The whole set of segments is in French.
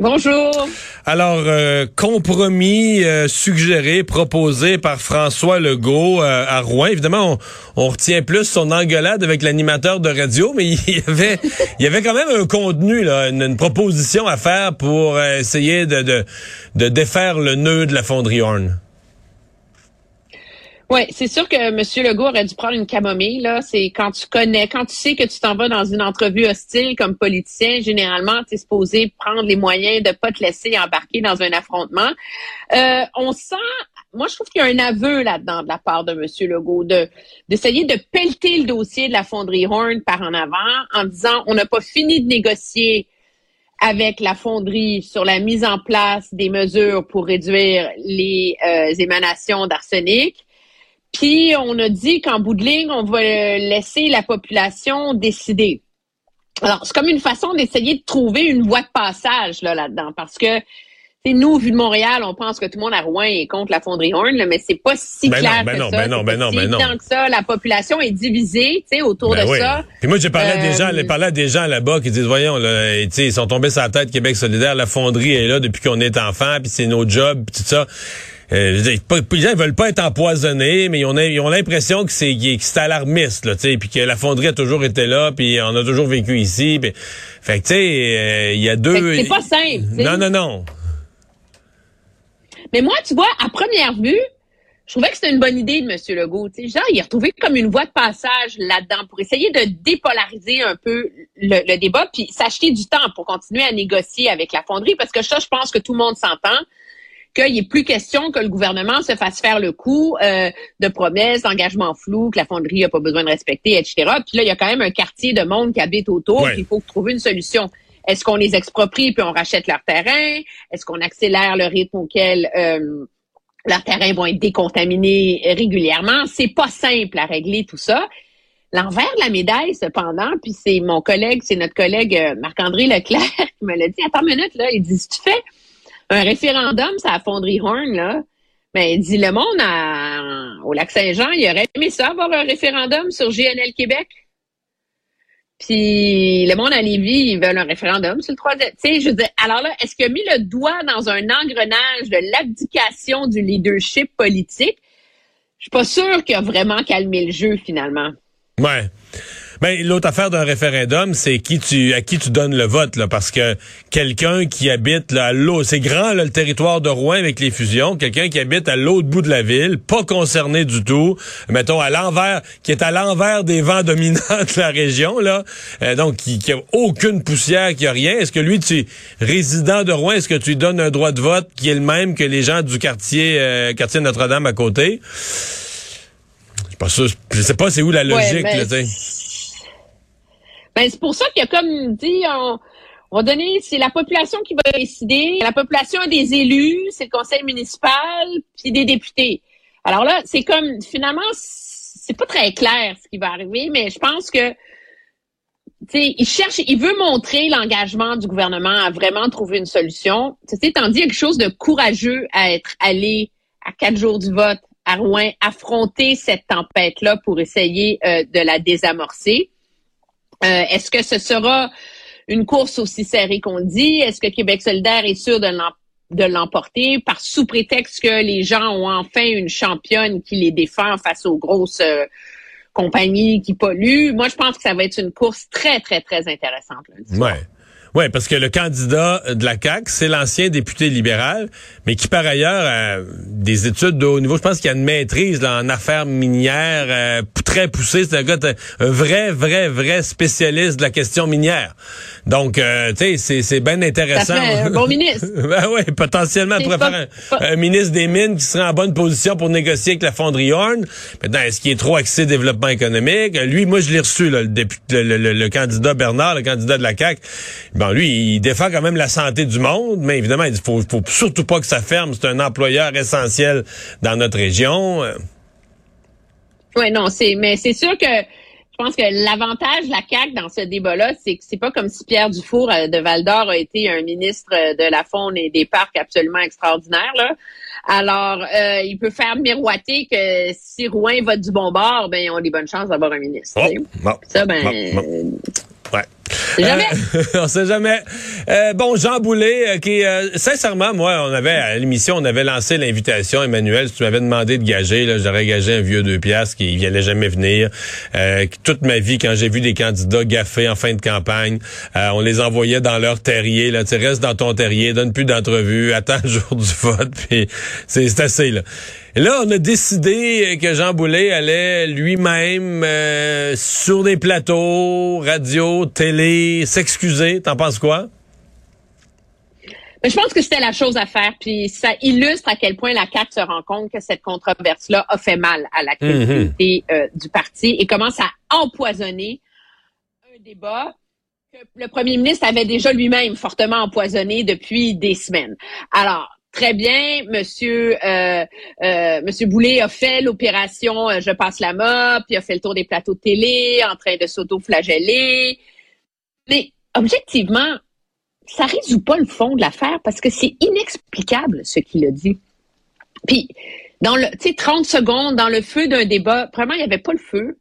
Bonjour. Alors, euh, compromis euh, suggéré, proposé par François Legault euh, à Rouen. Évidemment, on, on, retient plus son engueulade avec l'animateur de radio, mais il y avait, il y avait quand même un contenu, là, une, proposition à faire pour essayer de, de, de défaire le nœud de la fonderie Horn. Oui, c'est sûr que M. Legault aurait dû prendre une camomille. Là, c'est quand tu connais, quand tu sais que tu t'en vas dans une entrevue hostile comme politicien, généralement, tu es supposé prendre les moyens de pas te laisser embarquer dans un affrontement. Euh, on sent, moi, je trouve qu'il y a un aveu là-dedans de la part de M. Legault de d'essayer de pelleter le dossier de la fonderie Horn par en avant en disant on n'a pas fini de négocier avec la fonderie sur la mise en place des mesures pour réduire les euh, émanations d'arsenic. Puis on a dit qu'en bout de ligne, on va laisser la population décider. Alors, c'est comme une façon d'essayer de trouver une voie de passage là, là-dedans, parce que nous, vu de Montréal, on pense que tout le monde à Rouen est contre la fonderie Horn, là, mais c'est pas si ben clair non, ben que non, ça. Ben non, ben non, ben non. que ça. La population est divisée, tu sais, autour ben de oui. ça. Puis moi, j'ai parlé à des gens, Euh, j'ai parlé à des gens là-bas qui disent, voyons, là, tu sais, ils sont tombés sur la tête Québec solidaire, la fonderie est là depuis qu'on est enfant, puis c'est nos jobs, puis tout ça. Euh, les gens veulent pas être empoisonnés, mais ils ont, ils ont l'impression que c'est que c'est alarmiste, là, tu sais, puis que la fonderie a toujours été là, puis on a toujours vécu ici. Puis, fait que tu sais, euh, il y a deux. C'est pas simple. Non, non, non. Mais moi, tu vois, à première vue, je trouvais que c'était une bonne idée de M. Legault. Tu sais, genre, il a retrouvé comme une voie de passage là-dedans pour essayer de dépolariser un peu le, le débat, puis s'acheter du temps pour continuer à négocier avec la fonderie, parce que ça, je pense que tout le monde s'entend qu'il n'est plus question que le gouvernement se fasse faire le coup euh, de promesses, d'engagements flous, que la fonderie n'a pas besoin de respecter, etc. Puis là, il y a quand même un quartier de monde qui habite autour, Ouais. puis il faut trouver une solution. Est-ce qu'on les exproprie puis on rachète leur terrain? Est-ce qu'on accélère le rythme auquel euh, leurs terrains vont être décontaminés régulièrement? C'est pas simple à régler tout ça. L'envers de la médaille, cependant, puis c'est mon collègue, c'est notre collègue euh, Marc-André Leclerc qui me l'a dit. Attends une minute, là, il dit, si tu fais un référendum sur la fonderie Horn, là, ben, il dit, le monde à- au Lac-Saint-Jean, il aurait aimé ça avoir un référendum sur GNL Québec. Puis le monde à Lévis, ils veulent un référendum sur le troisième. Tu sais, je alors là, est-ce qu'il a mis le doigt dans un engrenage de l'abdication du leadership politique? Je suis pas sûre qu'il a vraiment calmé le jeu, finalement. Ouais. Ben, l'autre affaire d'un référendum, c'est qui tu à qui tu donnes le vote là, parce que quelqu'un qui habite là, à l'autre, c'est grand là, le territoire de Rouen avec les fusions, quelqu'un qui habite à l'autre bout de la ville, pas concerné du tout, mettons à l'envers, qui est à l'envers des vents dominants de la région là, euh, donc qui, qui a aucune poussière, qui a rien. Est-ce que lui, tu résident de Rouen, est-ce que tu lui donnes un droit de vote qui est le même que les gens du quartier euh, quartier Notre-Dame à côté? Je sais pas c'est où la logique ben, là, tu sais. Ben, c'est pour ça qu'il a comme dit, on, on va donner, c'est la population qui va décider. La population a des élus, c'est le conseil municipal, puis des députés. Alors là, c'est comme, finalement, c'est pas très clair ce qui va arriver, mais je pense que, tu sais, il cherche, il veut montrer l'engagement du gouvernement à vraiment trouver une solution. Y a quelque chose de courageux à être allé à quatre jours du vote à Rouen, affronter cette tempête-là pour essayer euh, de la désamorcer. Euh, Est-ce que ce sera une course aussi serrée qu'on dit? Est-ce que Québec solidaire est sûr de l'em- de l'emporter par sous prétexte que les gens ont enfin une championne qui les défend face aux grosses euh, compagnies qui polluent? Moi, je pense que ça va être une course très, très, très intéressante. Ouais, parce que le candidat de la CAQ, c'est l'ancien député libéral, mais qui par ailleurs a des études de haut niveau. Je pense qu'il y a une maîtrise là, en affaires minières euh, très poussée. C'est un gars, un vrai, vrai, vrai spécialiste de la question minière. Donc, euh, tu sais, c'est, c'est bien intéressant. Ça fait un bon ministre. ben oui, potentiellement, pourrait pas- faire pas- un, ministre des Mines qui serait en bonne position pour négocier avec la fonderie Horn. Maintenant, est-ce qu'il est trop axé développement économique? Lui, moi, je l'ai reçu, là, le, député, le, le- le candidat Bernard, le candidat de la CAQ. Bon, lui, il défend quand même la santé du monde, mais évidemment, il faut, faut surtout pas que ça ferme. C'est un employeur essentiel dans notre région. Euh, Oui, non, c'est mais c'est sûr que Je pense que l'avantage de la CAQ dans ce débat-là, c'est que c'est pas comme si Pierre Dufour euh, de Val-d'Or a été un ministre de la faune et des parcs absolument extraordinaire. Là. Alors, euh, il peut faire miroiter que si Rouen vote du bon bord, ben, ils ont des bonnes chances d'avoir un ministre. Oh, bon, Ça, ben, bon, bon. Jamais. Euh, on sait jamais. Euh, bon, Jean Boulet, euh, qui, euh, sincèrement, moi, on avait à l'émission, on avait lancé l'invitation, Emmanuel, si tu m'avais demandé de gager, là, j'aurais gagé un vieux deux piastres qui il allait jamais venir. Toute ma vie, quand j'ai vu des candidats gaffés en fin de campagne, on les envoyait dans leur terrier. Là, tu restes dans ton terrier, donne plus d'entrevue, attends le jour du vote, puis c'est assez là. Et là, on a décidé que Jean Boulet allait lui-même euh, sur des plateaux, radio, télé, s'excuser. T'en penses quoi? Mais je pense que c'était la chose à faire, puis ça illustre à quel point la CAQ se rend compte que cette controverse-là a fait mal à la crédibilité euh, du parti et commence à empoisonner un débat que le premier ministre avait déjà lui-même fortement empoisonné depuis des semaines. Alors, très bien, Monsieur euh, euh, Monsieur Boulay a fait l'opération euh, Je passe la mop, puis a fait le tour des plateaux de télé, en train de s'auto-flageller. Mais objectivement, ça résout pas le fond de l'affaire parce que c'est inexplicable ce qu'il a dit. Puis, dans le, tu sais, 30 secondes dans le feu d'un débat, vraiment, il n'y avait pas le feu.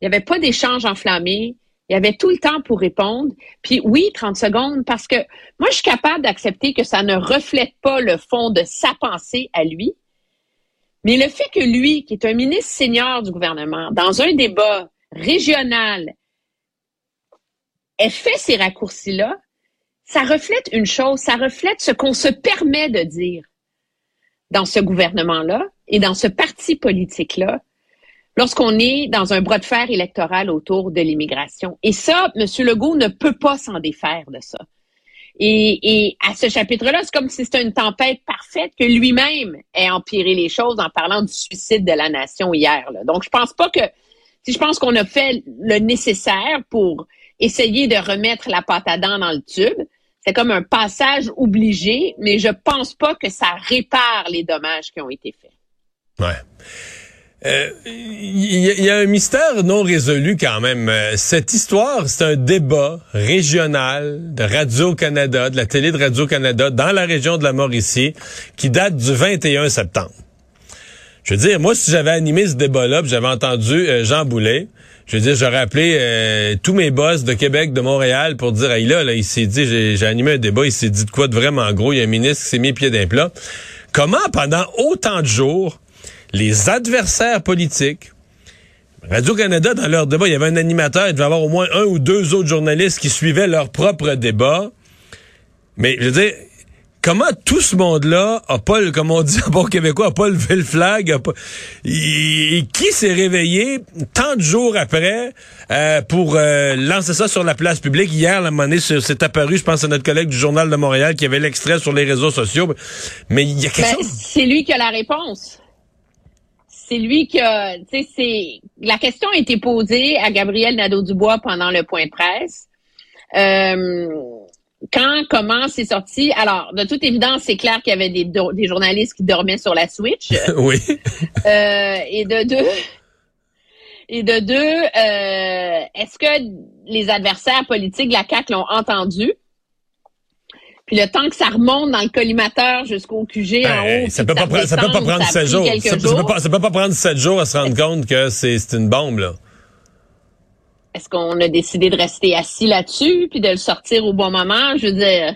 Il n'y avait pas d'échange enflammé. Il y avait tout le temps pour répondre. Puis oui, 30 secondes, parce que moi, je suis capable d'accepter que ça ne reflète pas le fond de sa pensée à lui. Mais le fait que lui, qui est un ministre senior du gouvernement, dans un débat régional, ait fait ces raccourcis-là, ça reflète une chose, ça reflète ce qu'on se permet de dire dans ce gouvernement-là et dans ce parti politique-là lorsqu'on est dans un bras de fer électoral autour de l'immigration. Et ça, M. Legault ne peut pas s'en défaire de ça. Et, à ce chapitre-là, c'est comme si c'était une tempête parfaite que lui-même ait empiré les choses en parlant du suicide de la nation hier. Donc, je pense pas que si je pense qu'on a fait le nécessaire pour essayer de remettre la pâte à dents dans le tube, c'est comme un passage obligé, mais je pense pas que ça répare les dommages qui ont été faits. Ouais. Il euh, y, y, a un mystère non résolu quand même. Euh, cette histoire, c'est un débat régional de Radio-Canada, de la télé de Radio-Canada, dans la région de la Mauricie, qui date du 21 septembre. Je veux dire, moi, si j'avais animé ce débat-là, j'avais entendu euh, Jean Boulet, je veux dire, j'aurais appelé tous mes boss de Québec, de Montréal, pour dire, hey, là, là, il s'est dit, j'ai animé un débat, il s'est dit de quoi de vraiment gros, il y a un ministre qui s'est mis pied d'un plat. Comment, pendant autant de jours, les adversaires politiques, Radio-Canada, dans leur débat, il y avait un animateur, il devait y avoir au moins un ou deux autres journalistes qui suivaient leur propre débat. Mais, je veux dire, comment tout ce monde-là a pas, comme on dit en bon québécois, a pas levé le flag, a pas, et, qui s'est réveillé tant de jours après euh, pour euh, lancer ça sur la place publique? Hier, la monnaie s'est apparu, je pense à notre collègue du Journal de Montréal qui avait l'extrait sur les réseaux sociaux. Mais il y a quelque ben, chose... C'est lui qui a la réponse c'est lui qui a, tu sais, c'est la question a été posée à Gabriel Nadeau-Dubois pendant le point de presse. Euh, quand, comment c'est sorti? Alors, de toute évidence, c'est clair qu'il y avait des, des journalistes qui dormaient sur la Switch. oui. Euh, et de deux, et de deux, euh, est-ce que les adversaires politiques de la CAC l'ont entendu? Puis le temps que ça remonte dans le collimateur jusqu'au QG en ben, haut. Ça peut, pas, prendre, ça peut pas prendre sept jours. Ça, peut pas, ça peut pas prendre sept jours à se rendre compte que c'est une bombe, là. Est-ce qu'on a décidé de rester assis là-dessus puis de le sortir au bon moment? Je veux dire,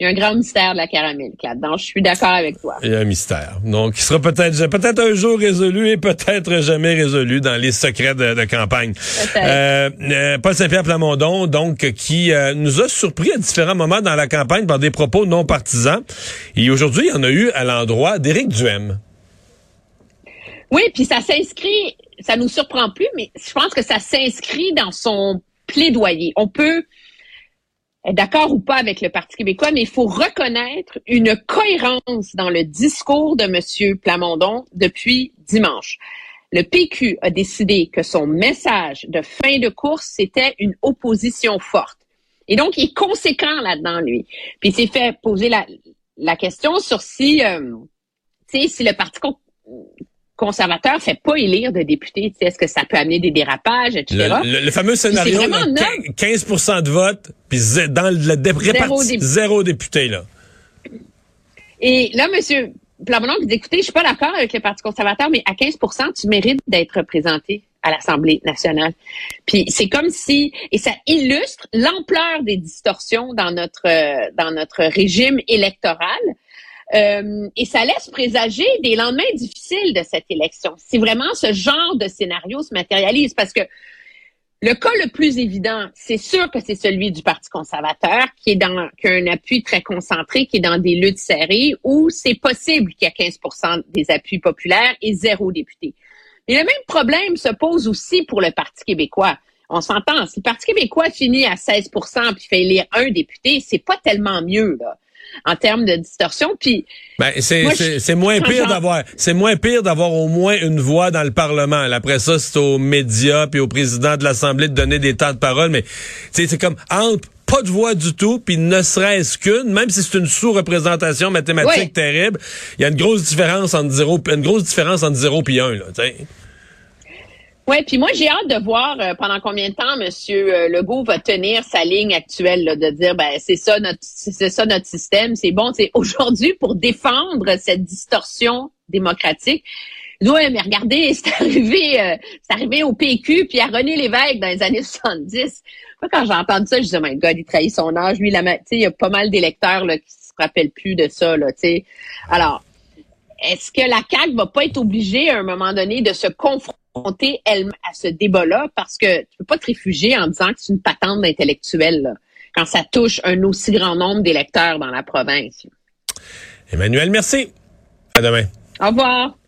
il y a un grand mystère de la caramel là-dedans. Je suis d'accord avec toi. Il y a un mystère. Donc, il sera peut-être peut-être un jour résolu et peut-être jamais résolu dans les secrets de, campagne. Euh, euh, Paul Saint-Pierre Plamondon, donc, qui euh, nous a surpris à différents moments dans la campagne par des propos non partisans. Et aujourd'hui, il y en a eu à l'endroit d'Éric Duhem. Oui, puis ça s'inscrit, ça nous surprend plus, mais je pense que ça s'inscrit dans son plaidoyer. On peut d'accord ou pas avec le Parti québécois, mais il faut reconnaître une cohérence dans le discours de M. Plamondon depuis dimanche. Le PQ a décidé que son message de fin de course, c'était une opposition forte. Et donc, il est conséquent là-dedans, lui. Puis il s'est fait poser la, la question sur si, euh, si le Parti conservateur fait pas élire de députés. Est-ce que ça peut amener des dérapages, etc. Le, fameux scénario, 15% de vote, puis dans le réparti, zéro député. là. Et là, monsieur Plamondon vous dit, écoutez, je suis pas d'accord avec le Parti conservateur, mais à 15% tu mérites d'être représenté à l'Assemblée nationale. Puis c'est comme si, et ça illustre l'ampleur des distorsions dans notre euh, dans notre régime électoral. Euh, et ça laisse présager des lendemains difficiles de cette élection. Si vraiment ce genre de scénario se matérialise, parce que le cas le plus évident, c'est sûr que c'est celui du Parti conservateur, qui est dans qui a un appui très concentré, qui est dans des luttes serrées, où c'est possible qu'il y ait 15 des appuis populaires et zéro député. Et le même problème se pose aussi pour le Parti québécois. On s'entend, si le Parti québécois finit à 16 puis fait élire un député, c'est pas tellement mieux, là en termes de distorsion. Puis ben, c'est moins pire d'avoir c'est moins pire d'avoir au moins une voix dans le Parlement. Après ça, c'est aux médias puis au président de l'Assemblée de donner des temps de parole. Mais c'est comme entre pas de voix du tout, puis ne serait-ce qu'une, même si c'est une sous-représentation mathématique terrible, il y a une grosse différence entre zéro, une grosse différence entre zéro puis un. Là, oui, puis moi, j'ai hâte de voir euh, pendant combien de temps M. Euh, Legault va tenir sa ligne actuelle de dire ben c'est ça notre c'est ça notre système, c'est bon, c'est aujourd'hui pour défendre cette distorsion démocratique. Oui, mais regardez, c'est arrivé, euh, c'est arrivé au PQ puis à René Lévesque dans les années 70. Moi, quand j'entends ça, je dis, oh my God, il trahit son âge. Lui, il y a pas mal d'électeurs là, qui se rappellent plus de ça. Là, sais. Alors, est-ce que la CAQ va pas être obligée à un moment donné de se confronter elle à ce débat-là parce que tu peux pas te réfugier en disant que c'est une patente d'intellectuel quand ça touche un aussi grand nombre d'électeurs dans la province. Emmanuel, merci. À demain. Au revoir.